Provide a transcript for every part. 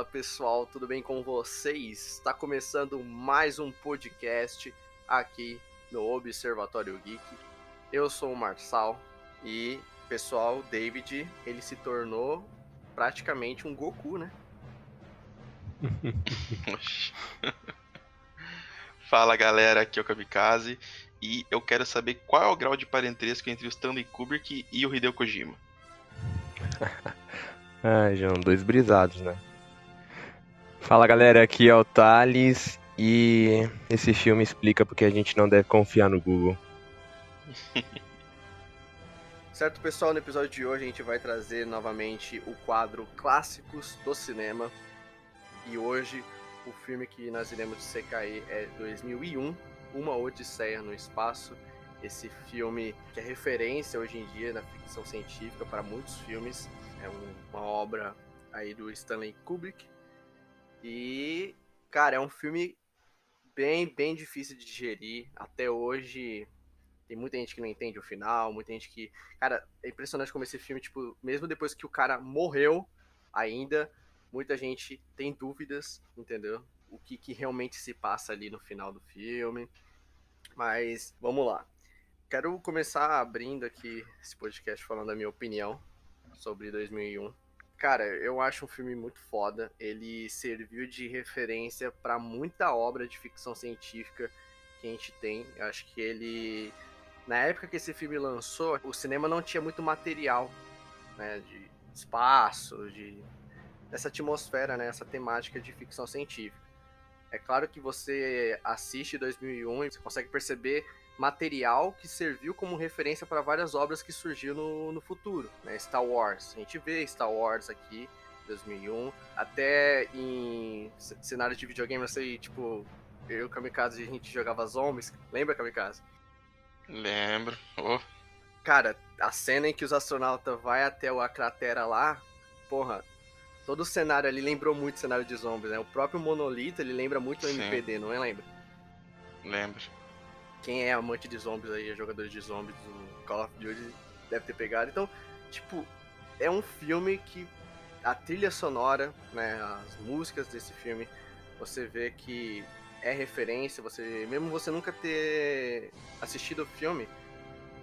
Fala pessoal, tudo bem com vocês? Está começando mais um podcast aqui no Observatório Geek. Eu sou o Marçal e, pessoal, David, ele se tornou praticamente um Goku, né? Fala galera, aqui é o Kamikaze e eu quero saber qual é o grau de parentesco entre o Stanley Kubrick e o Hideo Kojima. ah, João, dois brisados, né? Fala galera, aqui é o Thales e esse filme explica porque a gente não deve confiar no Google. certo, pessoal, no episódio de hoje a gente vai trazer novamente o quadro Clássicos do Cinema. E hoje o filme que nós iremos dissecar é 2001, Uma Odisseia no Espaço. Esse filme que é referência hoje em dia na ficção científica para muitos filmes. É uma obra aí do Stanley Kubrick. E, cara, é um filme bem, bem difícil de digerir. Até hoje tem muita gente que não entende o final, muita gente que. Cara, é impressionante como esse filme, tipo, mesmo depois que o cara morreu, ainda, muita gente tem dúvidas, entendeu? O que, que realmente se passa ali no final do filme. Mas vamos lá. Quero começar abrindo aqui esse podcast falando a minha opinião sobre 2001. Cara, eu acho um filme muito foda. Ele serviu de referência para muita obra de ficção científica que a gente tem. Eu acho que ele. Na época que esse filme lançou, o cinema não tinha muito material, né? De espaço, de. dessa atmosfera, né? Essa temática de ficção científica. É claro que você assiste 2001 e você consegue perceber material que serviu como referência para várias obras que surgiram no, no futuro, né? Star Wars. A gente vê Star Wars aqui, 2001, até em cenários de videogame, eu sei, tipo, eu e o Kamikaze, a gente jogava zombies. Lembra, Kamikaze? Lembro. Oh. Cara, a cena em que os astronautas vai até a cratera lá, porra, todo o cenário ali lembrou muito o cenário de zombies, né? O próprio monolito, ele lembra muito o MPD, não é? Lembra? Lembro quem é amante de zombies aí, jogador de zombies do Call of Duty, deve ter pegado. Então, tipo, é um filme que a trilha sonora, né, as músicas desse filme, você vê que é referência, você mesmo você nunca ter assistido o filme,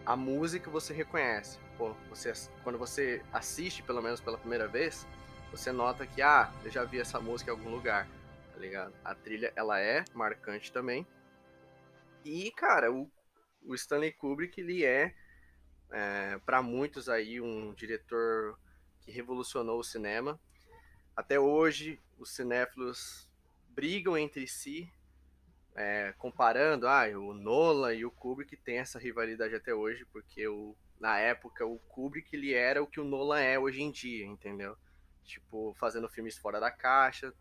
a música você reconhece. Pô, você quando você assiste pelo menos pela primeira vez, você nota que ah, eu já vi essa música em algum lugar, tá ligado? A trilha ela é marcante também. E, cara, o, o Stanley Kubrick, ele é, é para muitos aí, um diretor que revolucionou o cinema. Até hoje, os cinéfilos brigam entre si, é, comparando, ah, o Nolan e o Kubrick tem essa rivalidade até hoje, porque o, na época o Kubrick ele era o que o Nolan é hoje em dia, entendeu? Tipo, fazendo filmes fora da caixa,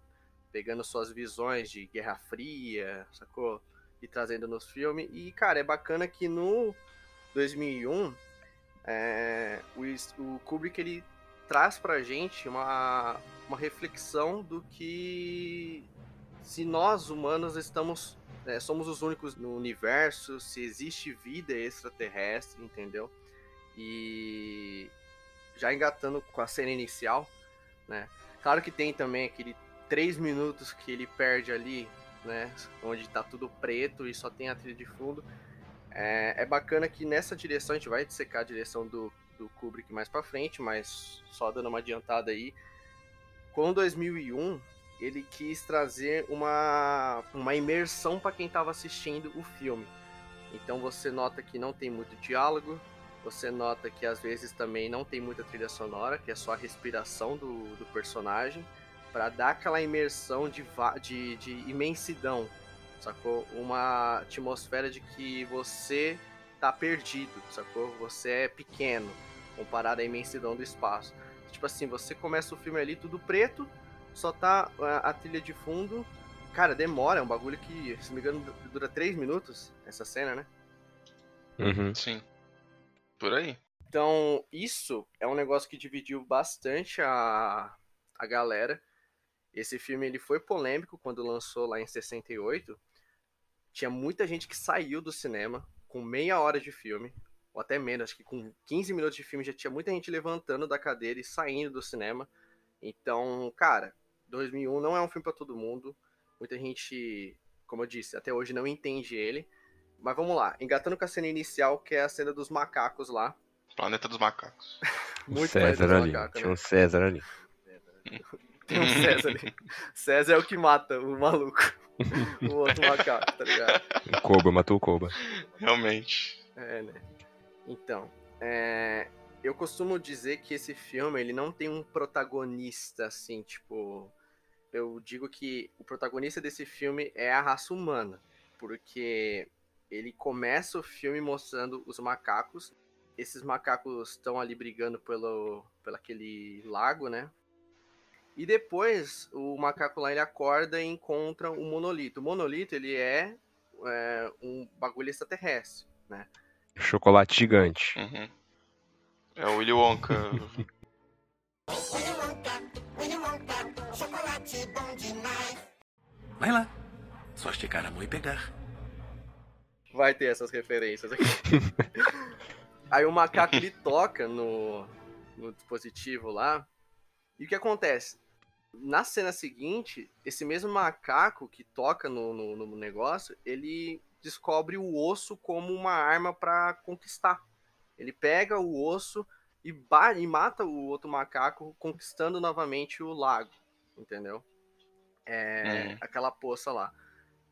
pegando suas visões de Guerra Fria, sacou? E trazendo nos filmes. E, cara, é bacana que no 2001, é, o, o Kubrick ele traz pra gente uma, uma reflexão do que se nós humanos estamos é, somos os únicos no universo, se existe vida extraterrestre, entendeu? E já engatando com a cena inicial, né? Claro que tem também aquele três minutos que ele perde ali né? Onde tá tudo preto e só tem a trilha de fundo. É, é bacana que nessa direção, a gente vai dissecar a direção do, do Kubrick mais pra frente, mas só dando uma adiantada aí. Com 2001, ele quis trazer uma, uma imersão para quem estava assistindo o filme. Então você nota que não tem muito diálogo, você nota que às vezes também não tem muita trilha sonora, que é só a respiração do, do personagem para dar aquela imersão de, de, de imensidão, sacou? Uma atmosfera de que você tá perdido, sacou? Você é pequeno comparado à imensidão do espaço. Tipo assim, você começa o filme ali tudo preto, só tá a, a trilha de fundo. Cara, demora, é um bagulho que, se não me engano, dura 3 minutos essa cena, né? Uhum. Sim. Por aí. Então, isso é um negócio que dividiu bastante a, a galera. Esse filme ele foi polêmico quando lançou lá em 68. Tinha muita gente que saiu do cinema com meia hora de filme, ou até menos, acho que com 15 minutos de filme já tinha muita gente levantando da cadeira e saindo do cinema. Então, cara, 2001 não é um filme para todo mundo. Muita gente, como eu disse, até hoje não entende ele. Mas vamos lá, engatando com a cena inicial, que é a cena dos macacos lá. Planeta dos macacos. Muito César ali. Macaco, Tinha né? um César ali. Tem um César ali. César é o que mata o maluco. o outro macaco, tá ligado? O Koba, matou o Koba. Realmente. É, né? Então, é... eu costumo dizer que esse filme, ele não tem um protagonista, assim, tipo... Eu digo que o protagonista desse filme é a raça humana. Porque ele começa o filme mostrando os macacos. Esses macacos estão ali brigando pelo, pelo aquele lago, né? E depois o macaco lá ele acorda e encontra o monolito. O monolito ele é, é um bagulho extraterrestre, né? Chocolate gigante. Uhum. É o Willy Wonka. Vai lá, só esticar a mão e pegar. Vai ter essas referências aqui. Aí o macaco ele toca no, no dispositivo lá. E o que acontece? Na cena seguinte, esse mesmo macaco que toca no, no, no negócio, ele descobre o osso como uma arma para conquistar. Ele pega o osso e, e, mata o outro macaco, conquistando novamente o lago, entendeu? É, é. Aquela poça lá.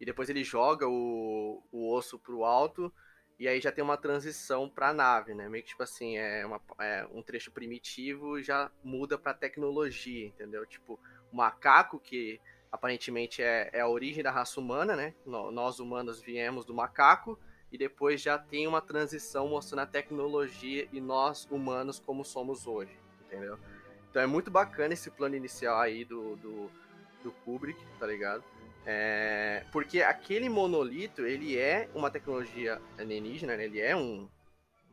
E depois ele joga o, o osso pro alto, e aí já tem uma transição pra nave, né? Meio que tipo assim, é, uma, é um trecho primitivo já muda pra tecnologia, entendeu? Tipo, macaco, que aparentemente é, é a origem da raça humana, né? Nós humanos viemos do macaco, e depois já tem uma transição mostrando a tecnologia e nós humanos como somos hoje, entendeu? Então é muito bacana esse plano inicial aí do, do, do Kubrick, tá ligado? É, porque aquele monolito, ele é uma tecnologia alienígena, né? ele é um,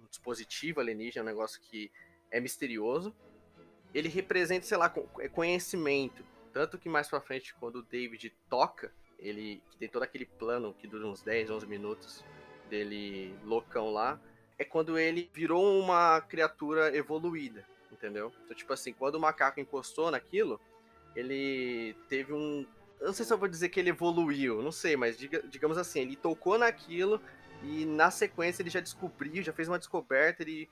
um dispositivo alienígena, um negócio que é misterioso. Ele representa, sei lá, é conhecimento. Tanto que mais pra frente, quando o David toca, ele tem todo aquele plano que dura uns 10, 11 minutos dele loucão lá, é quando ele virou uma criatura evoluída, entendeu? Então, tipo assim, quando o macaco encostou naquilo, ele teve um. Não sei se eu vou dizer que ele evoluiu, não sei, mas diga, digamos assim, ele tocou naquilo e na sequência ele já descobriu, já fez uma descoberta, ele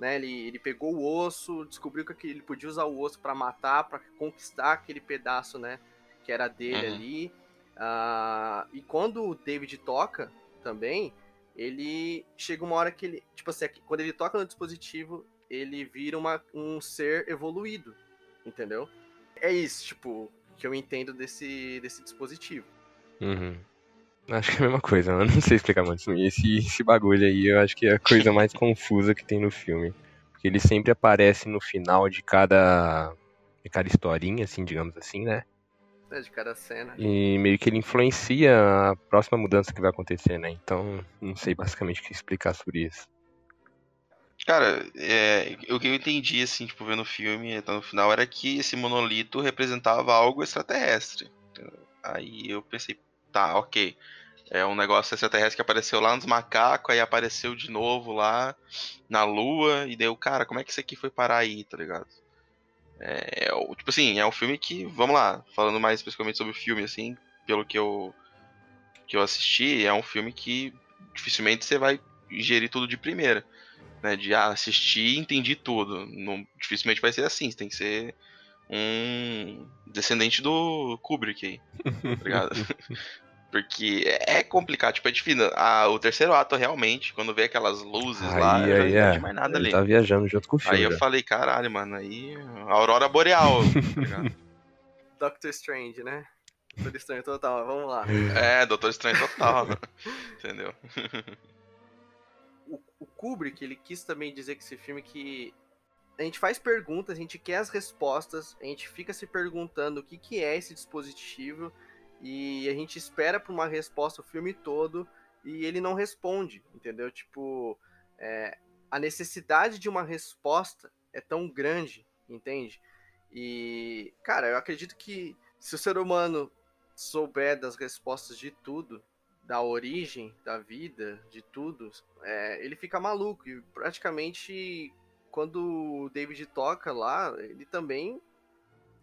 né? Ele, ele pegou o osso, descobriu que ele podia usar o osso para matar, para conquistar aquele pedaço, né? Que era dele uhum. ali. Uh, e quando o David toca também, ele chega uma hora que ele, tipo assim, quando ele toca no dispositivo, ele vira uma, um ser evoluído, entendeu? É isso, tipo, que eu entendo desse, desse dispositivo. Uhum. Acho que é a mesma coisa, eu não sei explicar muito isso. Esse, esse bagulho aí eu acho que é a coisa mais confusa que tem no filme. Porque ele sempre aparece no final de cada. de cada historinha, assim, digamos assim, né? É, de cada cena. E meio que ele influencia a próxima mudança que vai acontecer, né? Então, não sei basicamente o que explicar sobre isso. Cara, é, o que eu entendi, assim, tipo, vendo o filme, então, no final, era que esse monolito representava algo extraterrestre. Aí eu pensei, tá, ok. É um negócio extraterrestre que apareceu lá nos macacos, aí apareceu de novo lá na Lua, e deu, cara, como é que isso aqui foi parar aí, tá ligado? É, é, tipo assim, é um filme que, vamos lá, falando mais especificamente sobre o filme, assim, pelo que eu, que eu assisti, é um filme que dificilmente você vai ingerir tudo de primeira. Né, de ah, assistir e entendi tudo. Não, dificilmente vai ser assim, tem que ser um descendente do Kubrick aí, tá ligado? Porque é complicado, tipo, é difícil. Ah, o terceiro ato, realmente, quando vê aquelas luzes aí, lá, aí, eu não é. mais nada Ele ali. tá viajando junto com o filme. Aí eu falei, caralho, mano, aí. Aurora Boreal, tá Doctor Strange, né? Doutor Estranho total, vamos lá. É, Doutor Estranho total. Entendeu? O, o Kubrick, ele quis também dizer que esse filme que a gente faz perguntas, a gente quer as respostas, a gente fica se perguntando o que, que é esse dispositivo e a gente espera por uma resposta o filme todo e ele não responde, entendeu? Tipo, é, a necessidade de uma resposta é tão grande, entende? E, cara, eu acredito que se o ser humano souber das respostas de tudo, da origem da vida, de tudo, é, ele fica maluco e praticamente quando o David toca lá, ele também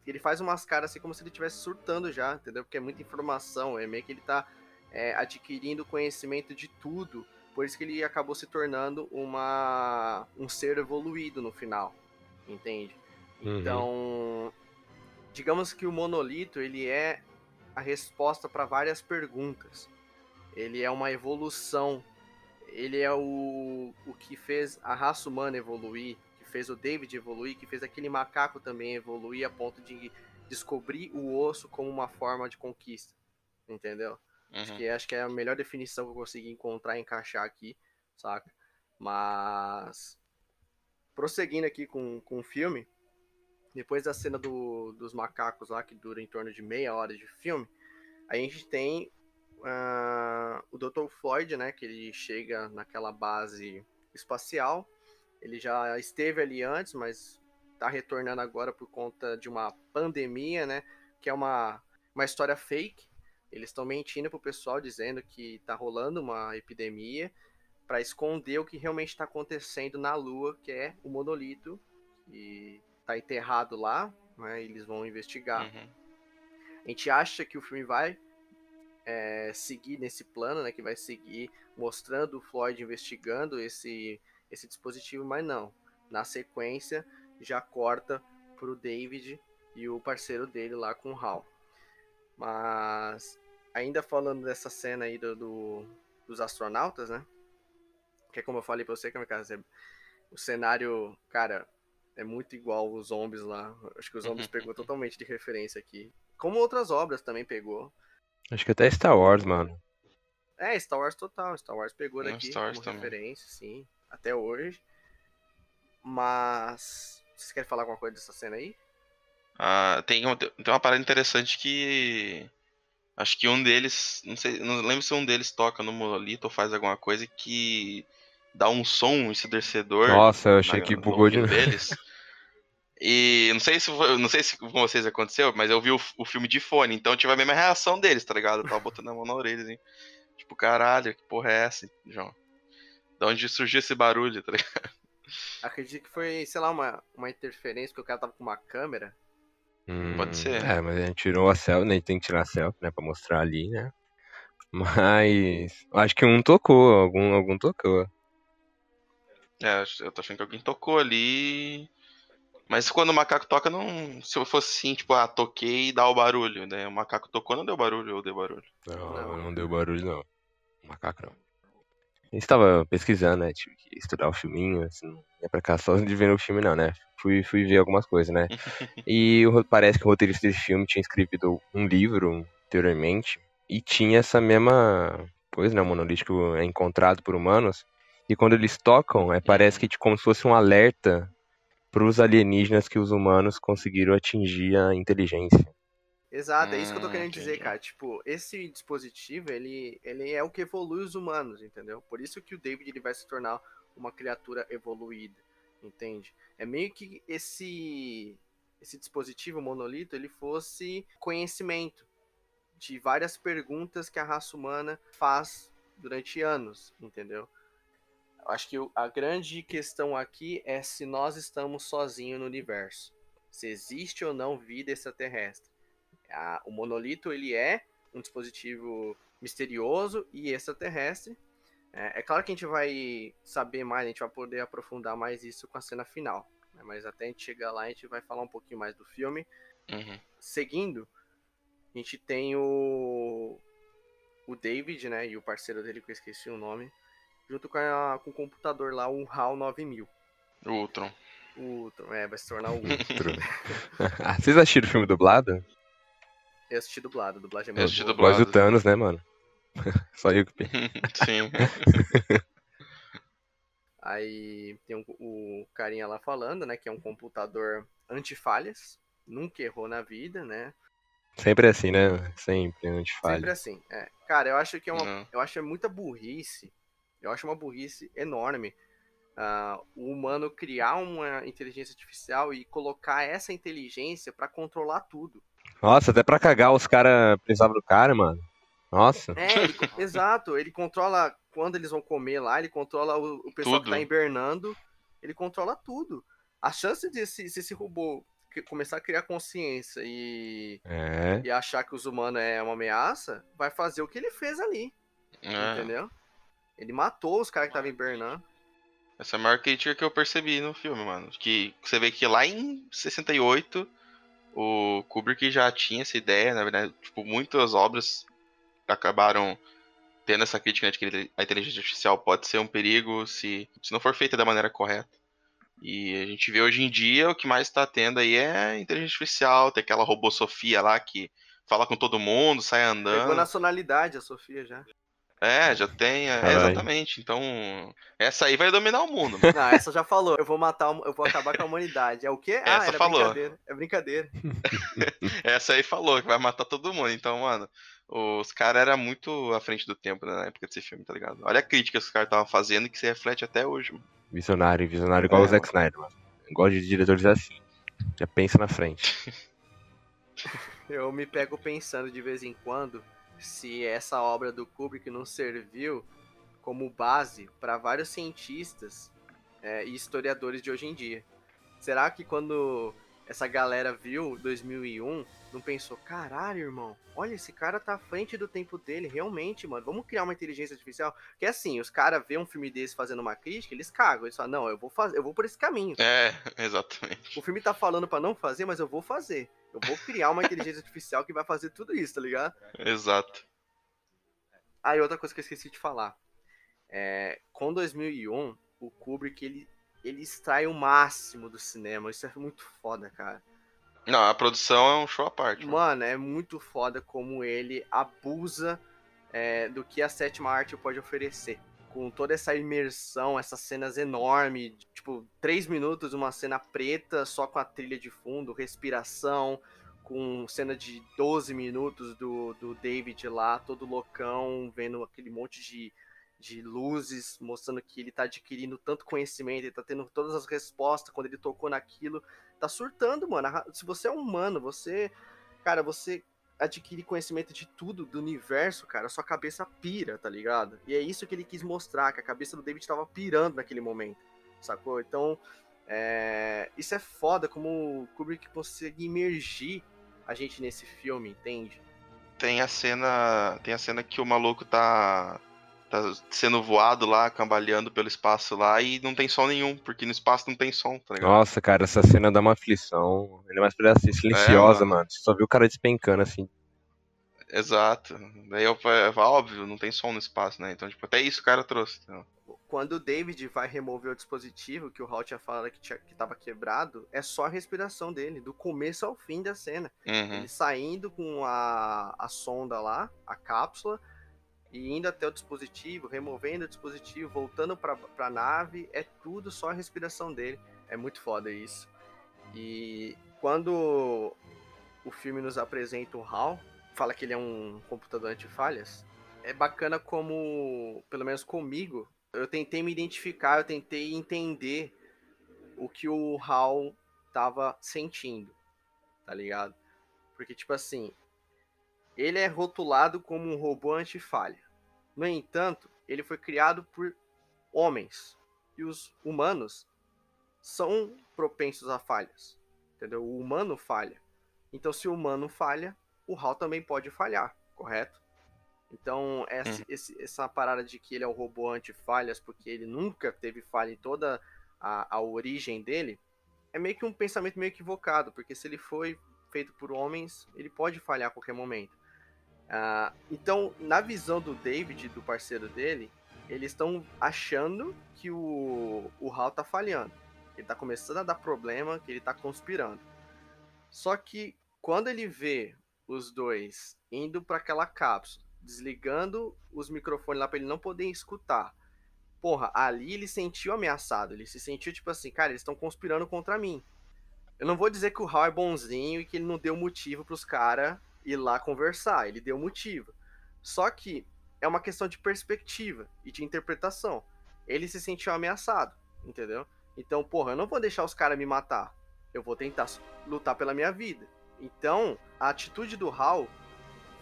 ele faz umas caras assim como se ele estivesse surtando já, entendeu? Porque é muita informação, é meio que ele tá é, adquirindo conhecimento de tudo. Por isso que ele acabou se tornando uma, um ser evoluído no final, entende? Uhum. Então, digamos que o monolito ele é a resposta para várias perguntas. Ele é uma evolução. Ele é o, o que fez a raça humana evoluir, que fez o David evoluir, que fez aquele macaco também evoluir a ponto de descobrir o osso como uma forma de conquista. Entendeu? Acho, Uhum. que, acho que é a melhor definição que eu consegui encontrar e encaixar aqui, saca? Mas. Prosseguindo aqui com, com o filme, depois da cena do, dos macacos lá, que dura em torno de meia hora de filme, a gente tem ah, o Dr. Floyd, né? Que ele chega naquela base espacial. Ele já esteve ali antes, mas tá retornando agora por conta de uma pandemia, né? Que é uma, uma história fake. Eles estão mentindo pro pessoal dizendo que tá rolando uma epidemia para esconder o que realmente está acontecendo na Lua, que é o monolito que tá enterrado lá, né? Eles vão investigar. Uhum. A gente acha que o filme vai é, seguir nesse plano, né? Que vai seguir mostrando o Floyd investigando esse, esse dispositivo, mas não. Na sequência, já corta pro David e o parceiro dele lá com o Hal. Mas ainda falando dessa cena aí do, do- dos astronautas, né? Que é como eu falei pra você, Kamikaze, é- o cenário, cara, é muito igual os zombies lá. Acho que os zombies pegou totalmente de referência aqui. Como outras obras também pegou. Acho que até Star Wars, mano. É, Star Wars total. Star Wars pegou É, daqui Star Wars como também. referência, sim. Até hoje. Mas. Vocês querem falar alguma coisa dessa cena aí? Ah, tem, um- tem uma parada interessante que. Acho que um deles. Não sei, não lembro se um deles toca no monolito ou faz alguma coisa que dá um som ensurdecedor. Nossa, eu achei na- que bugou de deles. E não sei se não sei se com vocês aconteceu, mas eu vi o, o filme de fone, então eu tive a mesma reação deles, tá ligado? Eu tava botando a mão na orelha, assim. Tipo, caralho, que porra é essa, João? Da onde surgiu esse barulho, tá ligado? Acredito que foi, sei lá, uma, uma interferência, porque o cara tava com uma câmera. Pode ser. É, mas a gente tirou a selfie, né? A gente tem que tirar a selfie, né? Pra mostrar ali, né? Mas. Acho que um tocou, algum, algum tocou. É, eu tô achando que alguém tocou ali. Mas quando o macaco toca, não. Se eu fosse assim, tipo, ah, toquei e dá o barulho, né? O macaco tocou, não deu barulho ou deu barulho. Não, Não. não, deu barulho, não. Macaco não. A gente tava pesquisando, né? Tive que estudar o filminho, assim, não ia pra cá só de ver o filme, não, né? Fui, fui ver algumas coisas, né? E o parece que o roteirista desse filme tinha escrito um livro anteriormente e tinha essa mesma coisa, né? O monolítico é encontrado por humanos. E quando eles tocam, é, parece que tipo, como se fosse um alerta pros alienígenas que os humanos conseguiram atingir a inteligência. Exato, é isso que eu tô Hum, querendo dizer, entendi. cara. Tipo, esse dispositivo, ele, ele é o que evolui os humanos, entendeu? Por isso que o David ele vai se tornar uma criatura evoluída, entende? É meio que esse esse dispositivo o monolito, ele fosse conhecimento de várias perguntas que a raça humana faz durante anos, entendeu? Acho que a grande questão aqui é se nós estamos sozinhos no universo. Se existe ou não vida extraterrestre. A- o monolito ele é um dispositivo misterioso e extraterrestre. É, é claro que a gente vai saber mais, a gente vai poder aprofundar mais isso com a cena final. né? Mas até a gente chegar lá, a gente vai falar um pouquinho mais do filme. Uhum. Seguindo, a gente tem o, o David, né, e o parceiro dele, que eu esqueci o nome, junto com, a- com o computador lá, o HAL 9000. O Ultron. O Ultron, é, vai se tornar o Ultron. Ah, Vocês assistiram o filme dublado? Eu assisti dublado, dublagem é Eu muito assisti boa. dublado. Do Thanos, né, mano? Só eu que Sim. Aí tem o, o carinha lá falando, né, que é um computador antifalhas, nunca errou na vida, né? Sempre assim, né? Sempre, antes Sempre falha. assim. É. Cara, eu acho que é uma, eu acho é muita burrice. Eu acho uma burrice enorme. ah, o humano criar uma inteligência artificial e colocar essa inteligência pra controlar tudo. Nossa, até pra cagar os caras precisavam do cara, mano. Nossa. É, ele exato. Ele controla quando eles vão comer lá, ele controla o, o pessoal que Tudo. tá hibernando, ele controla tudo. A chance de se, se esse robô que- começar a criar consciência e, É. e achar que os humanos é uma ameaça, vai fazer o que ele fez ali, É, entendeu? Ele matou os caras que estavam hibernando. essa é a maior crítica que eu percebi no filme, mano. Que você vê que lá em 68, o Kubrick já tinha essa ideia, na verdade, tipo, muitas obras acabaram tendo essa crítica né, de que a inteligência artificial pode ser um perigo se, se não for feita da maneira correta. E a gente vê hoje em dia o que mais tá tendo aí é inteligência artificial, tem aquela robô Sofia lá que fala com todo mundo, sai Pegou andando. nacionalidade a Sofia já. É, já tem, é, exatamente. Então, essa aí vai dominar o mundo. Não, essa já falou. Eu vou matar, eu vou acabar com a humanidade. É o quê? Ah, Essa era falou. brincadeira. É brincadeira. Essa aí falou que vai matar todo mundo. Então, mano, os caras eram muito à frente do tempo né, na época desse filme, tá ligado? Olha a crítica que os caras estavam fazendo e que se reflete até hoje, mano. Visionário, visionário igual É, o Zack Snyder, mano. Gosto de diretores assim. Já pensa na frente. Eu me pego pensando de vez em quando se essa obra do Kubrick não serviu como base para vários cientistas é, e historiadores de hoje em dia. Será que quando essa galera viu 2001, não pensou, caralho, irmão, olha, esse cara tá à frente do tempo dele, realmente, mano, vamos criar uma inteligência artificial? Porque assim, os caras vêem um filme desse fazendo uma crítica, eles cagam, eles falam, não, eu vou fazer, eu vou por esse caminho. É, exatamente. O filme tá falando pra não fazer, mas eu vou fazer. Eu vou criar uma inteligência artificial que vai fazer tudo isso, tá ligado? Exato. Ah, e outra coisa que eu esqueci de falar. É, com 2001, o Kubrick, ele, ele extrai o máximo do cinema. Isso é muito foda, cara. Não, a produção é um show à parte. Mano. Mano, é muito foda como ele abusa é, do que a sétima arte pode oferecer. Com toda essa imersão, essas cenas enormes, tipo, três minutos, uma cena preta, só com a trilha de fundo, respiração, com cena de 12 minutos do, do David lá, todo loucão, vendo aquele monte de, de luzes, mostrando que ele tá adquirindo tanto conhecimento, ele tá tendo todas as respostas quando ele tocou naquilo. Tá surtando, mano. Se você é um humano, você. Cara, você adquire conhecimento de tudo do universo, cara, sua cabeça pira, tá ligado? E é isso que ele quis mostrar, que a cabeça do David tava pirando naquele momento, sacou? Então, é... isso é foda como o Kubrick consegue imergir a gente nesse filme, entende? Tem a cena. Tem a cena que o maluco tá. Tá sendo voado lá, cambaleando pelo espaço lá e não tem som nenhum, porque no espaço não tem som, tá ligado? Nossa, cara, essa cena dá uma aflição. Ele é mais pra ser silenciosa, mano. mano. Você só viu o cara despencando assim. Exato. Daí eu falei, óbvio, não tem som no espaço, né? Então, tipo, até isso o cara trouxe. entendeu? Quando o David vai remover o dispositivo, que o Hal tinha falado que, tinha, que tava quebrado, é só a respiração dele, do começo ao fim da cena. Uhum. Ele saindo com a, a sonda lá, a cápsula, e indo até o dispositivo, removendo o dispositivo, voltando pra, pra nave, é tudo só a respiração dele. É muito foda isso. E quando o filme nos apresenta o HAL, fala que ele é um computador anti-falhas, é bacana como, pelo menos comigo, eu tentei me identificar, eu tentei entender o que o HAL tava sentindo, tá ligado? Porque, tipo assim, ele é rotulado como um robô anti-falha. No entanto, ele foi criado por homens. E os humanos são propensos a falhas. Entendeu? O humano falha. Então, se o humano falha, o HAL também pode falhar, correto? Então, essa, esse- essa parada de que ele é o robô anti-falhas, porque ele nunca teve falha em toda a, a origem dele, é meio que um pensamento meio equivocado, porque se ele foi feito por homens, ele pode falhar a qualquer momento. Ah, então, na visão do David, do parceiro dele, eles estão achando que o, o Hal tá falhando. Ele tá começando a dar problema, que ele tá conspirando. Só que quando ele vê os dois indo para aquela cápsula, desligando os microfones lá para ele não poder escutar. Porra, ali ele sentiu ameaçado, ele se sentiu tipo assim, cara, eles estão conspirando contra mim. Eu não vou dizer que o Hal é bonzinho e que ele não deu motivo pros caras ir lá conversar, ele deu motivo. Só que é uma questão de perspectiva e de interpretação. Ele se sentiu ameaçado, entendeu? Então, porra, eu não vou deixar os caras me matar. Eu vou tentar lutar pela minha vida. Então, a atitude do Hal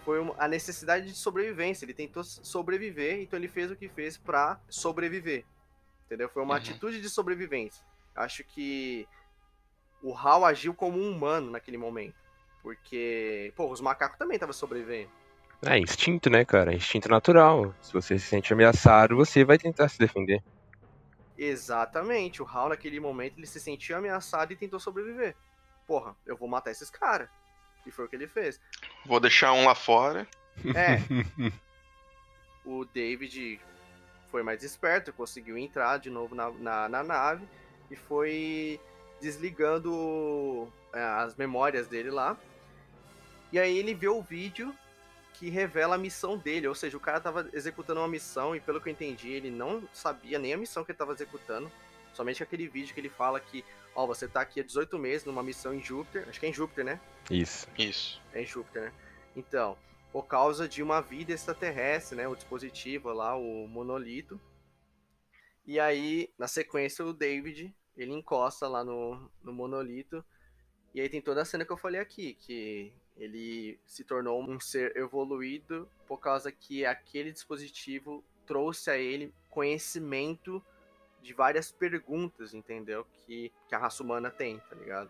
foi uma- a necessidade de sobrevivência. Ele tentou sobreviver, então ele fez o que fez pra sobreviver. Entendeu? Foi uma Uhum. atitude de sobrevivência. Acho que o Hal agiu como um humano naquele momento. Porque, pô, os macacos também estavam sobrevivendo. É instinto, né, cara? É instinto natural. Se você se sente ameaçado, você vai tentar se defender. Exatamente. O Hal, naquele momento, ele se sentiu ameaçado e tentou sobreviver. Porra, eu vou matar esses caras. E foi o que ele fez. Vou deixar um lá fora. É. o David foi mais esperto, conseguiu entrar de novo na, na, na nave e foi desligando é, as memórias dele lá. E aí ele vê o vídeo que revela a missão dele, ou seja, o cara tava executando uma missão e pelo que eu entendi, ele não sabia nem a missão que ele tava executando, somente aquele vídeo que ele fala que, ó, você tá aqui há 18 meses numa missão em Júpiter, acho que é em Júpiter, né? Isso. Isso. É em Júpiter, né? Então, por causa de uma vida extraterrestre, né? O dispositivo lá, o monolito. E aí, na sequência, o David, ele encosta lá no, no monolito. E aí tem toda a cena que eu falei aqui, que ele se tornou um ser evoluído por causa que aquele dispositivo trouxe a ele conhecimento de várias perguntas, entendeu? Que, que a raça humana tem, tá ligado?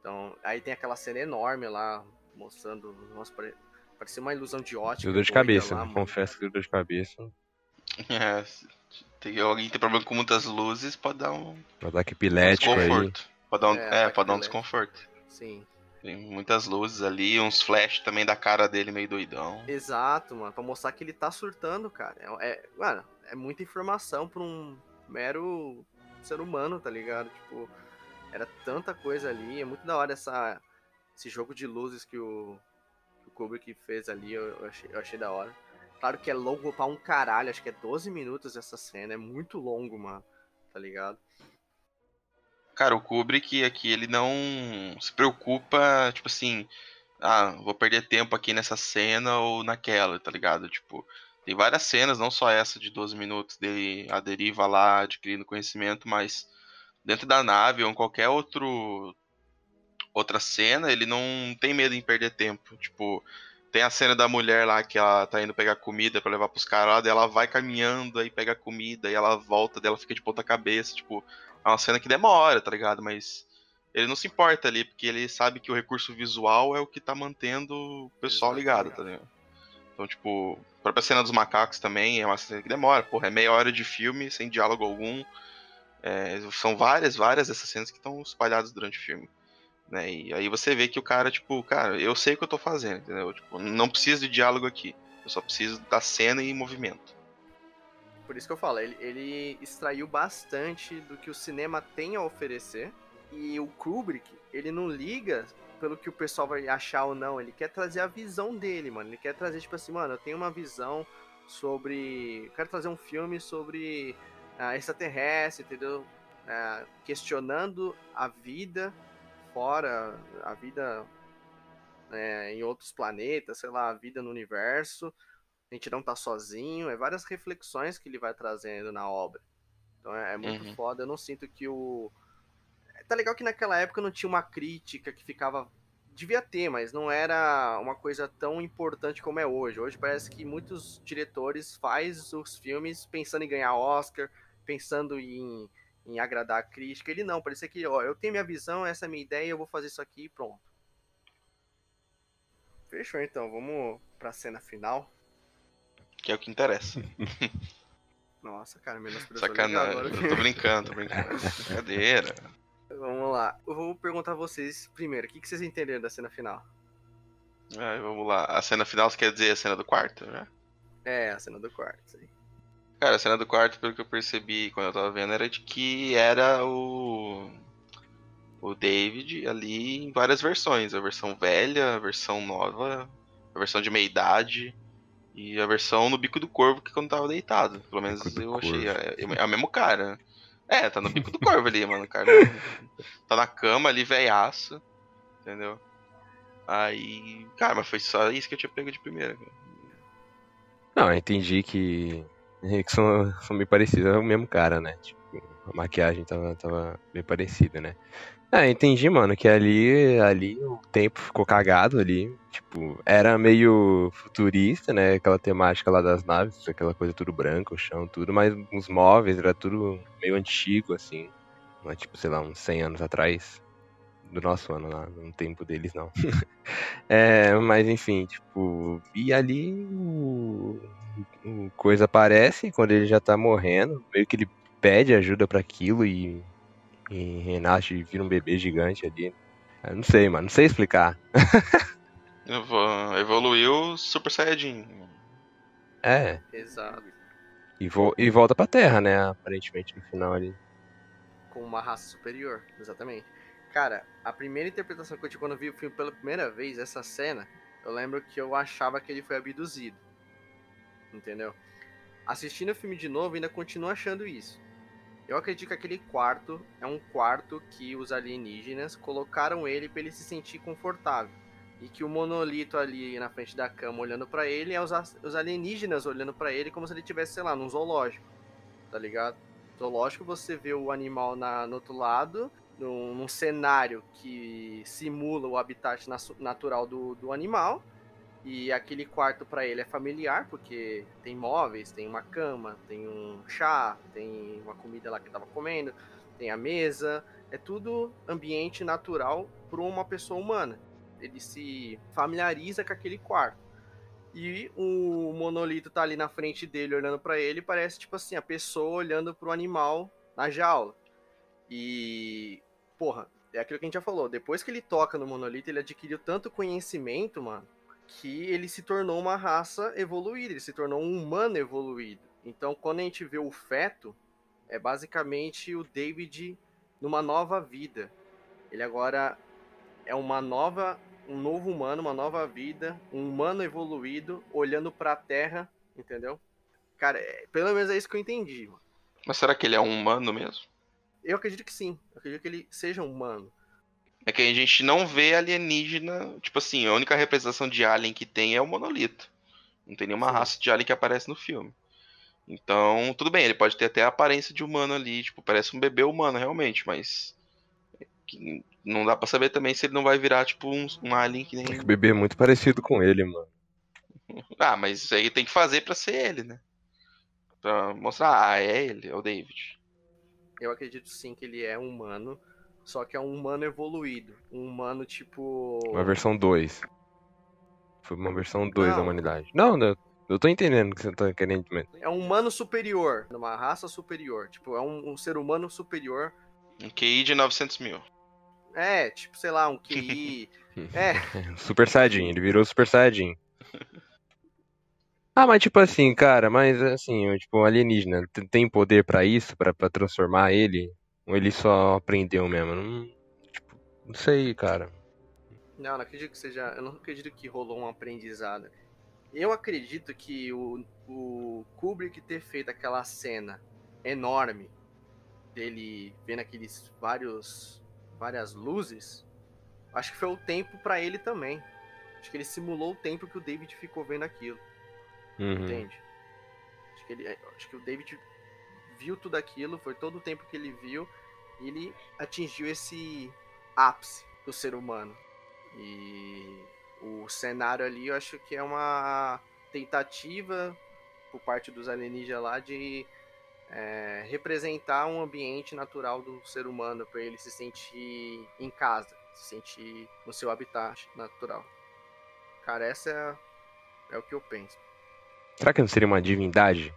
Então, aí tem aquela cena enorme lá, mostrando. Nossa, pare... parecia uma ilusão de ótica. Deu dor de cabeça, lá, confesso que deu dor de cabeça. É, tem alguém que tem problema com muitas luzes, pode dar um. Pode dar epilético aí. Pode dar um, é, é pode dar um desconforto. Sim. Tem muitas luzes ali, uns flash também da cara dele meio doidão. Exato, mano. Pra mostrar que ele tá surtando, cara. É, é, mano, é muita informação pra um mero ser humano, tá ligado? Tipo, era tanta coisa ali. É muito da hora essa, esse jogo de luzes que o, que o Kubrick fez ali. Eu, eu, achei, eu achei da hora. Claro que é longo pra um caralho. Acho que é 12 minutos essa cena. É muito longo, mano. Tá ligado? Cara, o Kubrick aqui, ele não se preocupa, tipo assim, ah, vou perder tempo aqui nessa cena ou naquela, tá ligado? Tipo, tem várias cenas, não só essa de 12 minutos dele a deriva lá, adquirindo conhecimento, mas dentro da nave ou em qualquer outro outra cena, ele não tem medo em perder tempo. Tipo, tem a cena da mulher lá que ela tá indo pegar comida para levar pros caras ela vai caminhando aí pega comida e ela volta, dela fica de ponta cabeça, tipo, é uma cena que demora, tá ligado? Mas ele não se importa ali, porque ele sabe que o recurso visual é o que tá mantendo o pessoal ligado, tá ligado? Então, tipo, a própria cena dos macacos também é uma cena que demora, porra, é meia hora de filme, sem diálogo algum. É, são várias, várias dessas cenas que estão espalhadas durante o filme. Né? E aí você vê que o cara, tipo, cara, eu sei o que eu tô fazendo, entendeu? Tipo, não preciso de diálogo aqui. Eu só preciso da cena e movimento. Por isso que eu falo, ele, ele extraiu bastante do que o cinema tem a oferecer. E o Kubrick, ele não liga pelo que o pessoal vai achar ou não. Ele quer trazer a visão dele, mano. Ele quer trazer, tipo assim, mano, eu tenho uma visão sobre. Eu quero trazer um filme sobre uh, extraterrestre, entendeu? Uh, questionando a vida fora, a vida uh, em outros planetas, sei lá, a vida no universo a gente não tá sozinho, é várias reflexões que ele vai trazendo na obra. Então é, é muito uhum. foda, eu não sinto que o. Tá legal que naquela época não tinha uma crítica que ficava. Devia ter, mas não era uma coisa tão importante como é hoje. Hoje parece que muitos diretores fazem os filmes pensando em ganhar Oscar, pensando em, em agradar a crítica. Ele não, parecia que, ó, eu tenho minha visão, essa é a minha ideia, eu vou fazer isso aqui e pronto. Fechou então, vamos pra cena final. Que é o que interessa. Nossa, cara, menos Sacanagem. Eu tô brincando, tô brincando. Brincadeira. Vamos lá. Eu vou perguntar a vocês primeiro. O que vocês entenderam da cena final? É, vamos lá. A cena final você quer dizer a cena do quarto, né? É, a cena do quarto, sim. Cara, a cena do quarto, pelo que eu percebi quando eu tava vendo, era de que era o. O David ali em várias versões. A versão velha, a versão nova, a versão de meia idade. E a versão no bico do corvo que quando tava deitado. Pelo menos eu achei. É, é, é, o mesmo cara. É, tá no bico do corvo ali, mano. O cara tá na cama ali, velhaço. Entendeu? Aí. Cara, mas foi só isso que eu tinha pego de primeira. Não, eu entendi que. que são, são bem parecidos, é o mesmo cara, né? Tipo, a maquiagem tava, tava bem parecida, né? É, entendi, mano, que ali, ali o tempo ficou cagado ali. Tipo, era meio futurista, né? Aquela temática lá das naves, aquela coisa tudo branco, o chão, tudo, mas os móveis era tudo meio antigo, assim. Mas, tipo, sei lá, uns 100 anos atrás. do nosso ano lá, no tempo deles não. é, mas enfim, tipo, e ali o, o coisa aparece quando ele já tá morrendo, meio que ele pede ajuda para aquilo e, e renasce vira um bebê gigante ali. Eu não sei, mano, não sei explicar. Evo- Evoluiu Super Saiyajin. É, Exato. e, vo e volta pra Terra, né? Aparentemente no final ali. Com uma raça superior, exatamente. Cara, a primeira interpretação que eu tive quando eu vi o filme pela primeira vez, essa cena, eu lembro que eu achava que ele foi abduzido. Entendeu? Assistindo o filme de novo, ainda continuo achando isso. Eu acredito que aquele quarto é um quarto que os alienígenas colocaram ele pra ele se sentir confortável. E que o monolito ali na frente da cama olhando pra ele é os, os alienígenas olhando pra ele como se ele estivesse, sei lá, num zoológico. Tá ligado? Zoológico você vê o animal na, no outro lado, num, num cenário que simula o habitat natural do, do animal. E aquele quarto pra ele é familiar, porque tem móveis, tem uma cama, tem um chá, tem uma comida lá que ele tava comendo, tem a mesa. É tudo ambiente natural para uma pessoa humana. Ele se familiariza com aquele quarto. E o monolito tá ali na frente dele olhando pra ele, parece tipo assim, a pessoa olhando pro animal na jaula. E porra, é aquilo que a gente já falou, depois que ele toca no monolito, ele adquiriu tanto conhecimento, mano, que ele se tornou uma raça evoluída, ele se tornou um humano evoluído. Então, quando a gente vê o feto, é basicamente o David numa nova vida. Ele agora é uma nova, um novo humano, uma nova vida, um humano evoluído, olhando pra Terra, entendeu? Cara, é- pelo menos é isso que eu entendi, mano. Mas será que ele é um humano mesmo? Eu acredito que sim. Eu acredito que ele seja um humano. É que a gente não vê alienígena. Tipo assim, a única representação de alien que tem é o monolito. Não tem nenhuma Sim. raça de alien que aparece no filme. Então, tudo bem, ele pode ter até a aparência de humano ali, tipo, parece um bebê humano realmente, mas. não dá pra saber também se ele não vai virar, tipo, um, um alien que nem. É que o bebê é muito parecido com ele, mano. Ah, mas isso aí tem que fazer pra ser ele, né? Pra mostrar, ah, é ele, é o David. Eu acredito sim que ele é um humano, só que é um humano evoluído. Um humano tipo. Uma versão 2. Foi uma versão 2 da Não. humanidade. Não, não, eu tô entendendo o que você tá querendo dizer. É um humano superior, uma raça superior. Tipo, é um, um ser humano superior. Um QI de 900 mil. É, tipo, sei lá, um QI. é, Super Saiyajin, ele virou Super Saiyajin. Ah, mas tipo assim, cara, mas assim, o- tipo, alienígena, t- tem poder pra isso, pra transformar ele? Ou ele só aprendeu mesmo? Não, tipo, não sei, cara. Não, não acredito que seja. Eu não acredito que rolou um aprendizado. Eu acredito que o, o Kubrick ter feito aquela cena enorme dele vendo aqueles vários várias luzes, acho que foi o tempo pra ele também. Acho que ele simulou o tempo que o David ficou vendo aquilo, Uhum. entende? Acho que ele, acho que o David viu tudo aquilo, foi todo o tempo que ele viu ele atingiu esse ápice do ser humano. E o cenário ali eu acho que é uma tentativa por parte dos alienígenas lá de é, representar um ambiente natural do ser humano para ele se sentir em casa, se sentir no seu habitat natural. Cara, essa é, é o que eu penso. Será que não seria uma divindade?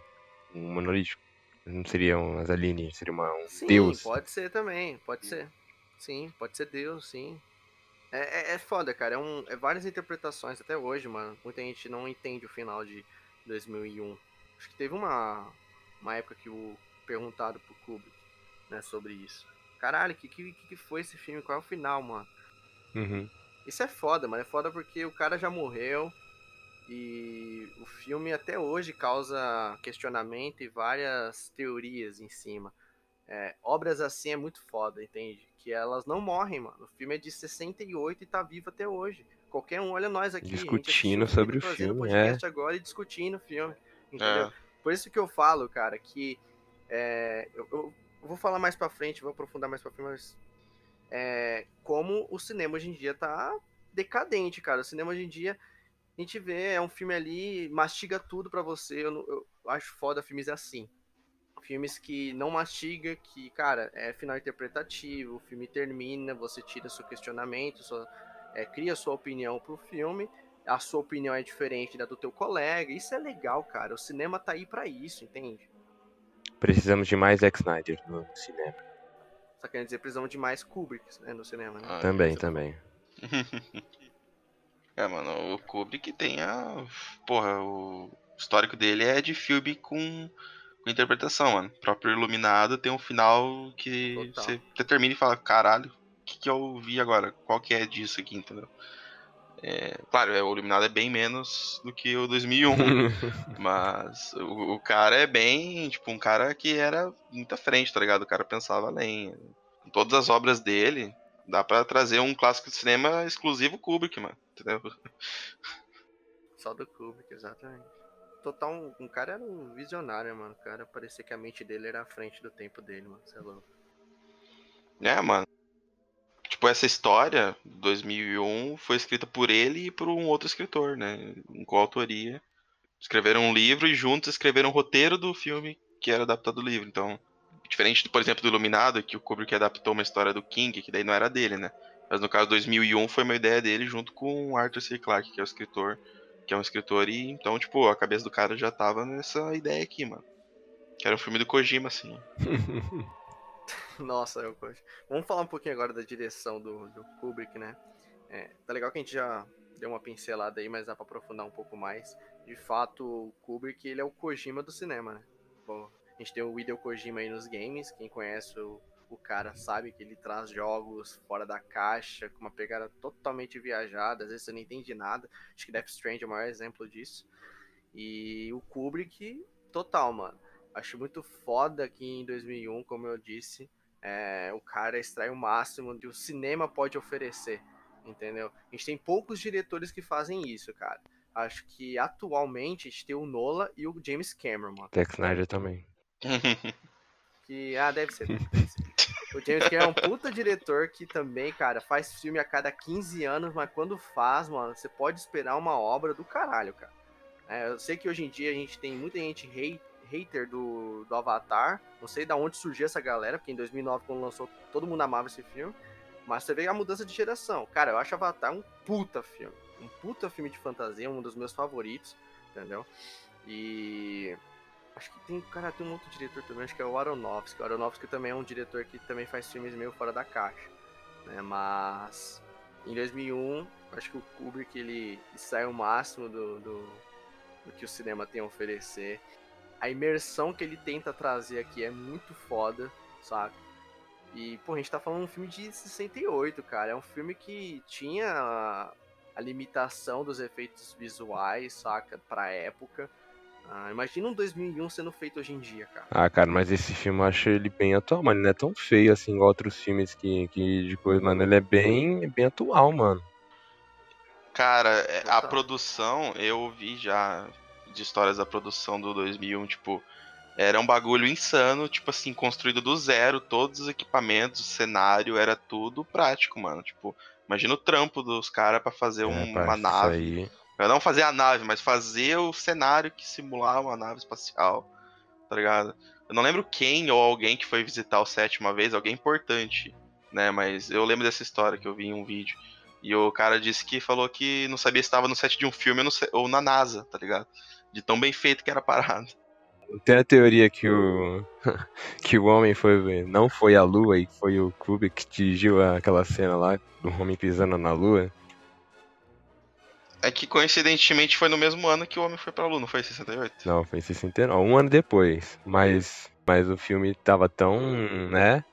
Um monolítico? Não seria umas alienígenas, seria uma, um Sim, deus? pode ser também, pode ser. Sim, pode ser Deus, sim. É, é, é foda, cara. É, um, é várias interpretações até hoje, mano. Muita gente não entende o final de 2001. Acho que teve uma, uma época que o perguntado pro Kubrick, né, sobre isso. Caralho, que, que que foi esse filme? Qual é o final, mano? Uhum. Isso é foda, mano. É foda porque o cara já morreu e o filme até hoje causa questionamento e várias teorias em cima. É, obras assim é muito foda, entende? Que elas não morrem, mano. O filme é de 68 e tá vivo até hoje. Qualquer um, olha nós aqui. a gente Discutindo sobre o filme, podcast agora e discutindo o filme. Entendeu? É. Por isso que eu falo, cara, que é, eu, eu vou falar mais pra frente, vou aprofundar mais pra frente, mas é, como o cinema hoje em dia tá decadente, cara. O cinema hoje em dia, a gente vê, é um filme ali, mastiga tudo pra você. Eu, eu acho foda filmes assim. Filmes que não mastiga, que, cara, é final interpretativo, o filme termina, você tira seu questionamento, sua, é, cria sua opinião pro filme, a sua opinião é diferente da do teu colega, isso é legal, cara, o cinema tá aí para isso, entende? Precisamos de mais Zack Snyder no cinema. Só quer dizer, precisamos de mais Kubrick né, no cinema, né? Ah, também, também. É, mano, o Kubrick tem a. Porra, o histórico dele é de filme com, com interpretação, mano. O próprio Iluminado tem um final que Total. você determina e fala: caralho, o que, que eu vi agora? Qual que é disso aqui, entendeu? É, claro, é, o Iluminado é bem menos do que o 2001, mas o, o cara é bem, tipo, um cara que era muito à frente, tá ligado? O cara pensava além. Em todas as obras dele, dá pra trazer um clássico de cinema exclusivo Kubrick, mano, entendeu? Só do Kubrick, exatamente. Total, um, um cara era um visionário, mano. O cara parecia que a mente dele era à frente do tempo dele, mano. Você é louco. É, mano. Tipo, essa história, 2001, foi escrita por ele e por um outro escritor, né? Em coautoria. Escreveram um livro e juntos escreveram o roteiro do filme que era adaptado do livro. Então, diferente, por exemplo, do Iluminado, que o Kubrick adaptou uma história do King, que daí não era dele, né? Mas no caso 2001 foi uma ideia dele junto com Arthur C. Clarke, que é o escritor, que é um escritor e então, tipo, a cabeça do cara já tava nessa ideia aqui, mano. Que era um filme do Kojima, assim. Nossa, eu curto. Vamos falar um pouquinho agora da direção do, do Kubrick, né? É, tá legal que a gente já deu uma pincelada aí, mas dá pra aprofundar um pouco mais. De fato, o Kubrick, ele é o Kojima do cinema, né? Bom, a gente tem o Hideo Kojima aí nos games, quem conhece o, o cara sabe que ele traz jogos fora da caixa, com uma pegada totalmente viajada, às vezes você não entende nada. Acho que Death Stranding é o maior exemplo disso. E o Kubrick, total, mano. Acho muito foda que em 2001, como eu disse, é, o cara extrai o máximo que o cinema pode oferecer, entendeu? A gente tem poucos diretores que fazem isso, cara. Acho que atualmente a gente tem o Nola e o James Cameron, mano. Zack Snyder também. Que, ah, deve ser, deve ser. O James Cameron é um puta diretor que também, cara, faz filme a cada 15 anos, mas quando faz, mano, você pode esperar uma obra do caralho, cara. É, eu sei que hoje em dia a gente tem muita gente hate, hater do, do Avatar, não sei da onde surgiu essa galera, porque em 2009, quando lançou, todo mundo amava esse filme, mas você vê a mudança de geração. Cara, eu acho Avatar um puta filme, um puta filme de fantasia, um dos meus favoritos, entendeu? E Acho que tem, cara, tem um outro diretor também, acho que é o Aronofsky. O Aronofsky também é um diretor que também faz filmes meio fora da caixa, né? Mas em 2001, acho que o Kubrick ele sai o máximo do, do, do que o cinema tem a oferecer. A imersão que ele tenta trazer aqui é muito foda, saca? E, pô, a gente tá falando de um filme de 68, cara. É um filme que tinha a, a limitação dos efeitos visuais, saca? Pra época. Ah, imagina um 2001 sendo feito hoje em dia, cara. Ah, cara, mas esse filme eu acho ele bem atual, mano. Ele não é tão feio assim igual outros filmes que, que de coisa, mano. Ele é bem, bem atual, mano. Cara, é, a produção, eu ouvi já de histórias da produção do 2001, tipo, era um bagulho insano, tipo assim, construído do zero, todos os equipamentos, o cenário, era tudo prático, mano. Tipo, imagina o trampo dos caras pra fazer É, um- uma isso nave. aí. Não fazer a nave, mas fazer o cenário que simular uma nave espacial, tá ligado? Eu não lembro quem ou alguém que foi visitar o set uma vez, alguém importante, né? Mas eu lembro dessa história que eu vi em um vídeo. E o cara disse que falou que não sabia se estava no set de um filme ou, na NASA, tá ligado? De tão bem feito que era a parada. Tem a teoria que o que o homem foi não foi a Lua e foi o Kubrick que dirigiu aquela cena lá do homem pisando na Lua. É que coincidentemente foi no mesmo ano que o Homem foi pra Lua, não foi em 68? Não, foi em 69, um ano depois. Mas mas o filme tava tão, né,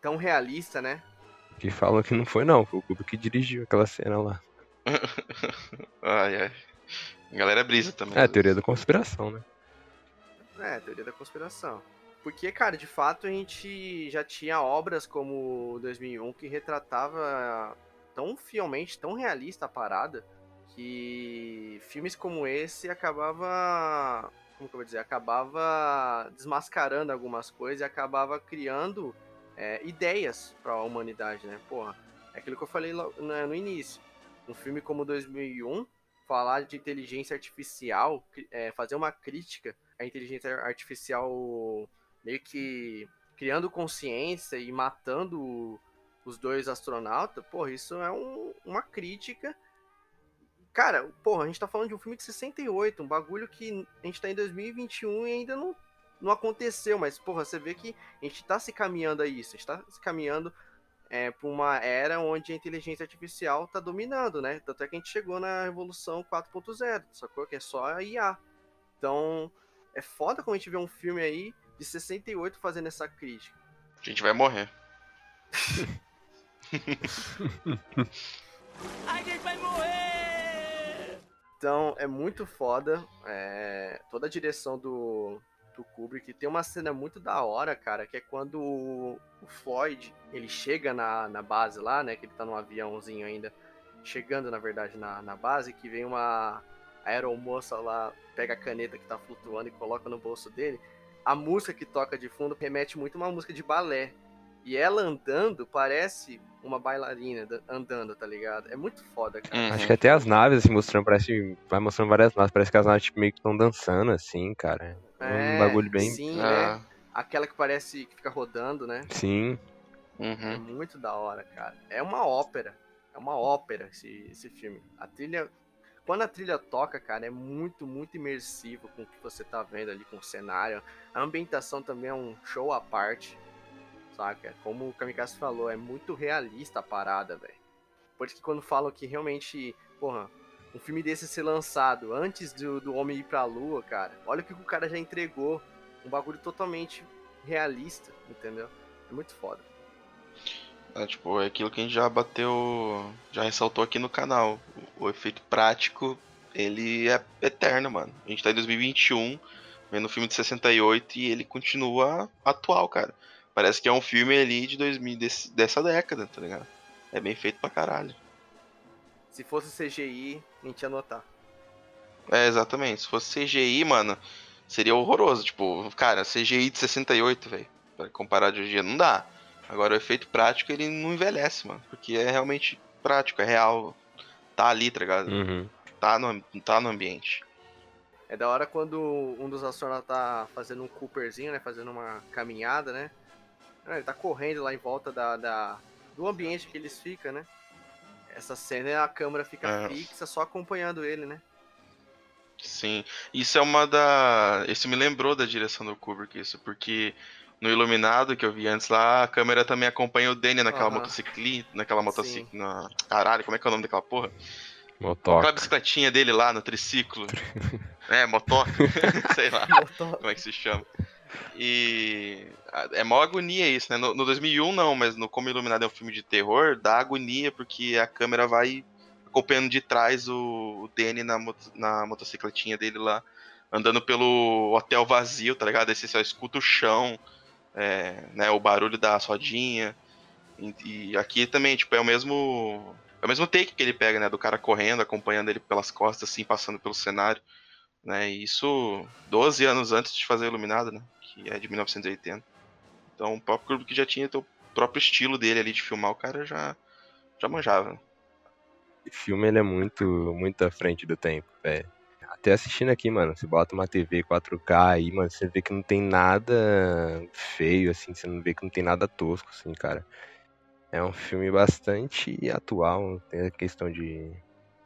Tão realista, né? que falam que não foi não, foi o Kubrick que dirigiu aquela cena lá. ai, ai. A galera brisa também. É a teoria da conspiração, né? É, teoria da conspiração. Porque, cara, de fato a gente já tinha obras como 2001 que retratava tão fielmente, tão realista a parada, que filmes como esse acabava, como que eu vou dizer, acabava desmascarando algumas coisas e acabava criando é, ideias para a humanidade, né? Porra, é aquilo que eu falei lo- né, no início. Um filme como 2001 falar de inteligência artificial, é, fazer uma crítica à inteligência artificial meio que criando consciência e matando os dois astronautas, porra, isso é um, uma crítica. Cara, porra, a gente tá falando de um filme de 68, um bagulho que a gente tá em 2021 e ainda não, não aconteceu, mas, porra, você vê que a gente tá se caminhando a isso, a gente tá se caminhando é, para uma era onde a inteligência artificial está dominando, né? Tanto é que a gente chegou na revolução 4.0, sacou? Que é só a IA. Então, é foda quando a gente vê um filme aí de 68 fazendo essa crítica. A gente vai morrer. A gente vai morrer! Então, é muito foda. É... Toda a direção do, do Kubrick. Tem uma cena muito da hora, cara, que é quando o, Floyd, ele chega na, na base lá, né, que ele tá num aviãozinho ainda, chegando, na verdade, na, na base, que vem uma aeromoça lá, pega a caneta que tá flutuando e coloca no bolso dele. A música que toca de fundo remete muito a uma música de balé. E ela andando parece uma bailarina andando, tá ligado? É muito foda, cara. Uhum. Acho que até as naves, assim, mostrando, parece. Vai mostrando várias naves, parece que as naves tipo, meio que estão dançando, assim, cara. É, um bagulho bem. Sim, ah. né? Aquela que parece que fica rodando, né? Sim. Uhum. É muito da hora, cara. É uma ópera. É uma ópera esse, esse filme. A trilha. Quando a trilha toca, cara, é muito, muito imersivo com o que você tá vendo ali com o cenário. A ambientação também é um show à parte. Saca? Como o Kamikaze falou, é muito realista a parada, velho. Por isso que quando falam que realmente, porra, um filme desse ser lançado antes do, do Homem ir pra Lua, cara, olha o que o cara já entregou. Um bagulho totalmente realista, entendeu? É muito foda. É, tipo, é aquilo que a gente já bateu, já ressaltou aqui no canal. O, o efeito prático, ele é eterno, mano. A gente tá em 2021, vendo um filme de 68 e ele continua atual, cara. Parece que é um filme ali de 2000, desse, dessa década, tá ligado? É bem feito pra caralho. Se fosse CGI, a gente ia notar. É, exatamente. Se fosse CGI, mano, seria horroroso. Tipo, cara, CGI de 68, velho. Pra comparar de hoje em dia, não dá. Agora, o efeito prático, ele não envelhece, mano. Porque é realmente prático, é real. Tá ali, tá ligado? Uhum. Tá, no, tá no ambiente. É da hora quando um dos astronautas tá fazendo um Cooperzinho, né? Fazendo uma caminhada, né? Ele tá correndo lá em volta da, da do ambiente que eles ficam, né? essa cena a câmera fica é. fixa só acompanhando ele, né? Sim, isso é uma da. Isso me lembrou da direção do Kubrick, isso, porque no Iluminado que eu vi antes lá, a câmera também acompanha o Danny naquela uhum. motocicleta. Naquela motocicleta. Na... Caralho, como é que é o nome daquela porra? Motoca. Aquela bicicletinha dele lá no triciclo. é, motoca. Sei lá. Como é que se chama. E é mó agonia isso, né? No, no 2001 não, mas no Como Iluminado é um filme de terror, dá agonia porque a câmera vai acompanhando de trás o, o Danny na, na motocicletinha dele lá, andando pelo hotel vazio, tá ligado? Aí você só escuta o chão, é, né, o barulho da rodinha. E, e, aqui também, tipo, é o mesmo. É o mesmo take que ele pega, né? Do cara correndo, acompanhando ele pelas costas, assim, passando pelo cenário. Né? E isso 12 anos antes de fazer Iluminado, né? Que é de 1980. Então o próprio clube que já tinha o próprio estilo dele ali de filmar, o cara já, já manjava. O filme ele é muito, muito à frente do tempo, velho. Até assistindo aqui, mano, você bota uma TV 4K aí, mano, você vê que não tem nada feio, assim, você não vê que não tem nada tosco, assim, cara. É um filme bastante atual, tem a questão de.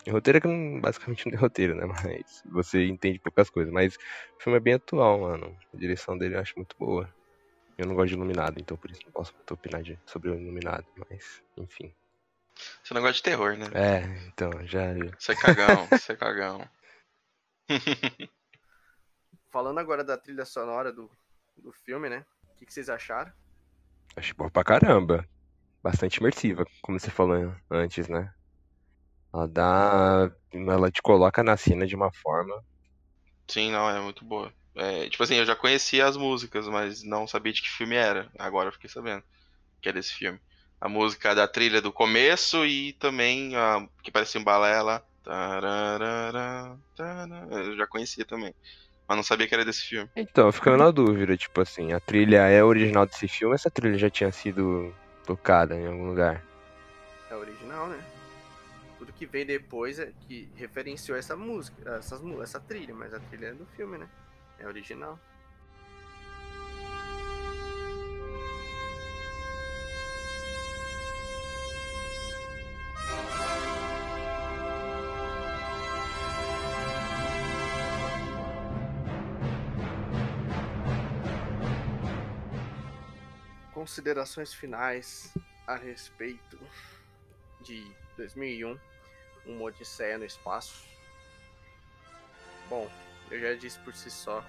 Roteiro é que basicamente não tem roteiro, né? Mas você entende poucas coisas. Mas o filme é bem atual, mano. A direção dele eu acho muito boa. Eu não gosto de Iluminado, então por isso não posso muito opinar de, sobre o Iluminado, mas enfim. Você não gosta de terror, né? É, então, já. Você é cagão, você é cagão. Falando agora da trilha sonora do, do filme, né? O que, que vocês acharam? Acho boa pra caramba. Bastante imersiva, como você falou antes, né? Ela dá. Ela te coloca na cena de uma forma. Sim, não, é muito boa. É, tipo assim, eu já conhecia as músicas, mas não sabia de que filme era. Agora eu fiquei sabendo que era esse filme. A música da trilha do começo e também a que parecia um balé lá. Eu já conhecia também. Mas não sabia que era desse filme. Então, ficando na dúvida, tipo assim, a trilha é original desse filme ou essa trilha já tinha sido tocada em algum lugar? É original, né? Tudo que veio depois é que referenciou essa música, essas, essa trilha, mas a trilha é do filme, né? É original. Considerações finais a respeito de 2001, uma Odisseia no Espaço. Bom, eu já disse por si só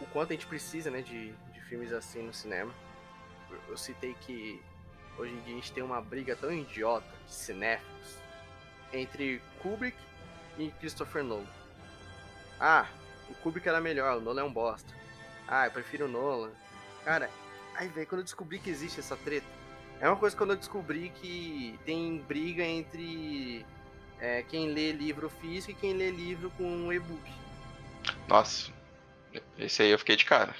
o quanto a gente precisa né, de, de filmes assim no cinema. Eu, citei que hoje em dia a gente tem uma briga tão idiota de cinéfilos entre Kubrick e Christopher Nolan. Ah, o Kubrick era melhor, o Nolan é um bosta. Ah, eu prefiro o Nolan. Cara, aí velho, quando eu descobri que existe essa treta, é uma coisa quando eu descobri que tem briga entre é, quem lê livro físico e quem lê livro com e-book. Nossa, esse aí eu fiquei de cara.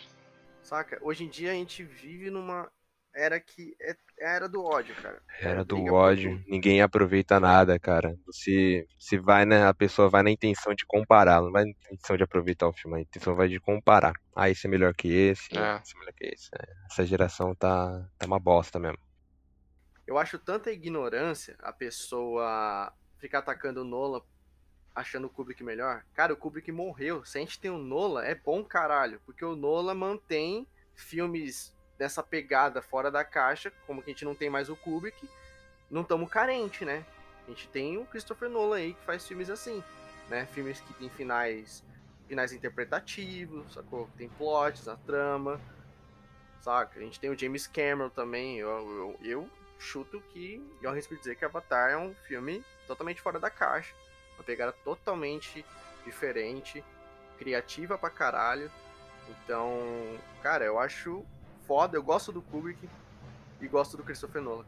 Saca? Hoje em dia a gente vive numa era que é, é a era do ódio, cara. Era do ódio, ninguém aproveita nada, cara. Você se vai, né, a pessoa vai na intenção de comparar, não vai na intenção de aproveitar o filme, a intenção vai de comparar. Ah, esse é melhor que esse, é. esse é melhor que esse. É, essa geração tá, tá uma bosta mesmo. Eu acho tanta ignorância a pessoa ficar atacando o Nolan achando o Kubrick melhor. Cara, o Kubrick morreu. Se a gente tem o Nolan, é bom caralho. Porque o Nolan mantém filmes dessa pegada fora da caixa, como que a gente não tem mais o Kubrick, não estamos carente, né? A gente tem o Christopher Nolan aí que faz filmes assim, né? Filmes que tem finais finais interpretativos, sacou? Tem plots, a trama, saca? A gente tem o James Cameron também. Eu, eu, eu chuto que eu arrisco dizer que Avatar é um filme totalmente fora da caixa. Uma pegada totalmente diferente, criativa pra caralho. Então, cara, eu acho foda. Eu gosto do Kubrick e gosto do Christopher Nolan.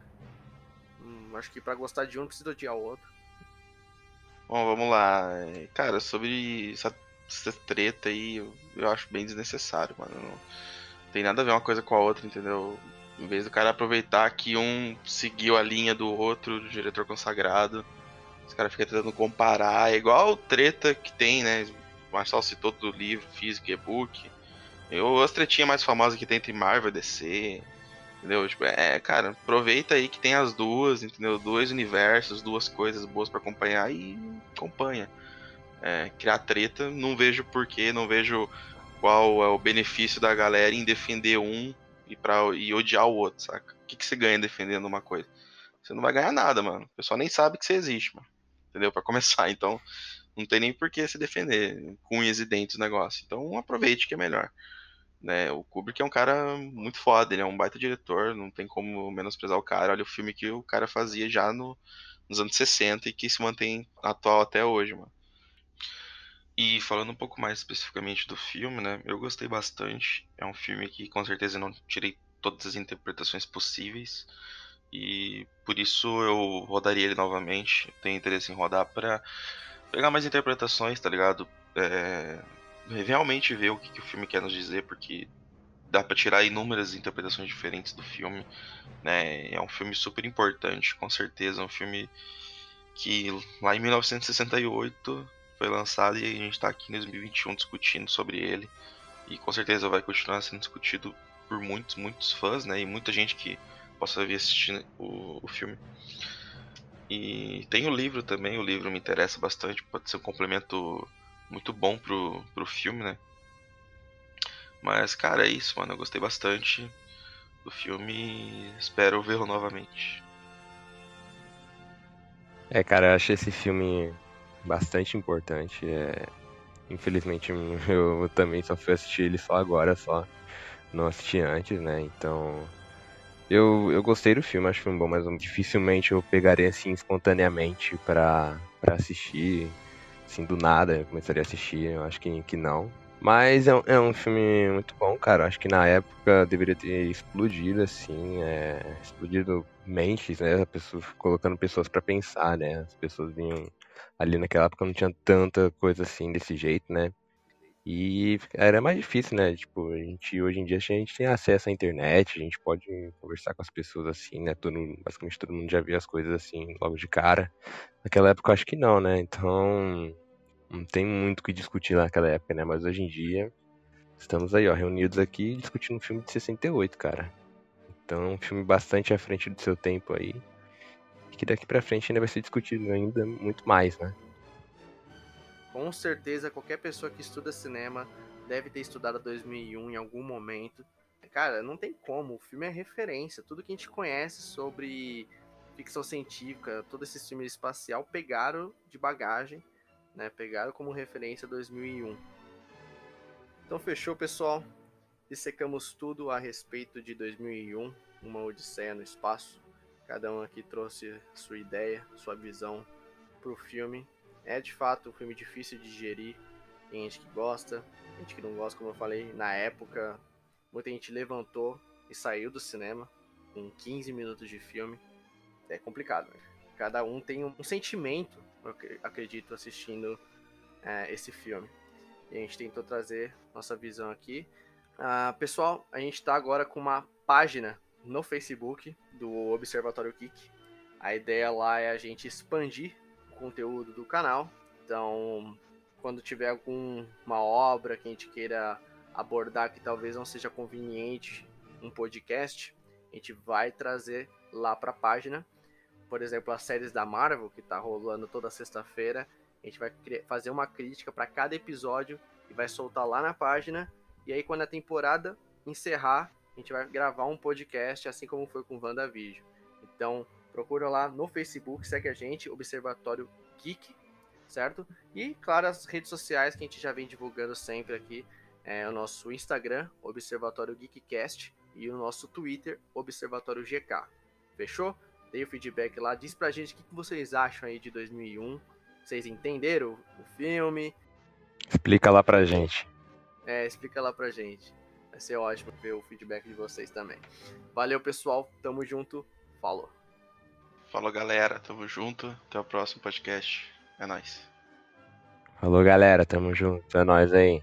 Hum, acho que para gostar de um precisa odiar o outro. Bom, vamos lá. Cara, sobre essa, essa treta aí, eu, eu, acho bem desnecessário, mano. Não tem nada a ver uma coisa com a outra, entendeu? Em vez do cara aproveitar que um seguiu a linha do outro, do diretor consagrado, os caras ficam tentando comparar. É igual treta que tem, né? O Marcel citou do livro físico e-book. Eu, as tretinhas mais famosas que tem entre Marvel e DC. Entendeu? Tipo, é, cara, aproveita aí que tem as duas, entendeu? Dois universos, duas coisas boas para acompanhar e acompanha. É, criar treta, não vejo porquê, não vejo qual é o benefício da galera em defender um e, pra, e odiar o outro, saca? O que, que você ganha defendendo uma coisa? Você não vai ganhar nada, mano. O pessoal nem sabe que você existe, mano. Entendeu? Para começar. Então, não tem nem por que se defender com unhas e dentes o negócio. Então, aproveite que é melhor. Né? O Kubrick é um cara muito foda, ele é um baita diretor, não tem como menosprezar o cara. Olha o filme que o cara fazia já no, nos anos 60 e que se mantém atual até hoje, mano. E falando um pouco mais especificamente do filme, né? Eu gostei bastante. É um filme que com certeza não tirei todas as interpretações possíveis. E por isso eu rodaria ele novamente. Tenho interesse em rodar para pegar mais interpretações, tá ligado? É, realmente ver o que, que, o filme quer nos dizer, porque dá para tirar inúmeras interpretações diferentes do filme. Né? É um filme super importante, com certeza. É um filme que lá em 1968 foi lançado e a gente está aqui em 2021 discutindo sobre ele. E com certeza vai continuar sendo discutido por muitos, muitos fãs, né? E muita gente que possa vir assistir o, o filme. E tem o livro também, o livro me interessa bastante, pode ser um complemento muito bom pro, pro filme, né? Mas, cara, é isso, mano. Eu gostei bastante do filme espero vê-lo novamente. É, cara, eu achei esse filme bastante importante. É... Infelizmente eu também só fui assistir ele só agora, só não assisti antes, né? Então eu, eu gostei do filme, acho que foi bom, mas dificilmente eu pegaria assim espontaneamente pra assistir, assim, do nada, eu começaria a assistir, eu acho que, que não. Mas é um, é um filme muito bom, cara. Acho que na época deveria ter explodido, assim, é, explodido mentes, né? Pessoa, colocando pessoas para pensar, né? As pessoas vinham ali naquela época não tinha tanta coisa assim desse jeito, né? E era mais difícil, né? Tipo, a gente, hoje em dia a gente tem acesso à internet, a gente pode conversar com as pessoas assim, né? Todo, basicamente todo mundo já via as coisas assim logo de cara. Naquela época eu acho que não, né? Então não tem muito o que discutir naquela época, né? Mas hoje em dia estamos aí, ó, reunidos aqui discutindo um filme de 68, cara. Então, um filme bastante à frente do seu tempo aí. Que daqui pra frente ainda vai ser discutido ainda muito mais, né? Com certeza, qualquer pessoa que estuda cinema deve ter estudado 2001 em algum momento. Cara, não tem como, o filme é referência. Tudo que a gente conhece sobre ficção científica, todo esse filme espacial, pegaram de bagagem, né? Pegaram como referência 2001. Então fechou, pessoal. Dissecamos tudo a respeito de 2001, uma odisseia no espaço. Cada um aqui trouxe sua ideia, sua visão pro filme. É de fato um filme difícil de digerir. Tem gente que gosta, gente que não gosta, como eu falei. Na época, muita gente levantou e saiu do cinema com 15 minutos de filme. É complicado. Né? Cada um tem um sentimento, eu acredito, assistindo é, esse filme. E a gente tentou trazer nossa visão aqui. Uh, pessoal, a gente está agora com uma página no Facebook do Observatório Geek. A ideia lá é a gente expandir conteúdo do canal. Então, quando tiver alguma obra que a gente queira abordar que talvez não seja conveniente um podcast, a gente vai trazer lá para a página. Por exemplo, as séries da Marvel, que está rolando toda sexta-feira, a gente vai fazer uma crítica para cada episódio e vai soltar lá na página. E aí, quando a temporada encerrar, a gente vai gravar um podcast, assim como foi com o WandaVision. Então, procura lá no Facebook, segue a gente, Observatório Geek, certo? E, claro, as redes sociais que a gente já vem divulgando sempre aqui. É o nosso Instagram, Observatório Geekcast, e o nosso Twitter, Observatório GK. Fechou? Dê o feedback lá, diz pra gente o que vocês acham aí de 2001. Vocês entenderam o filme? Explica lá pra gente. É, explica lá pra gente. Vai ser ótimo ver o feedback de vocês também. Valeu, pessoal. Tamo junto. Falou. Falou, galera. Tamo junto. Até o próximo podcast. É nóis. Falou, galera. Tamo junto. É nóis aí.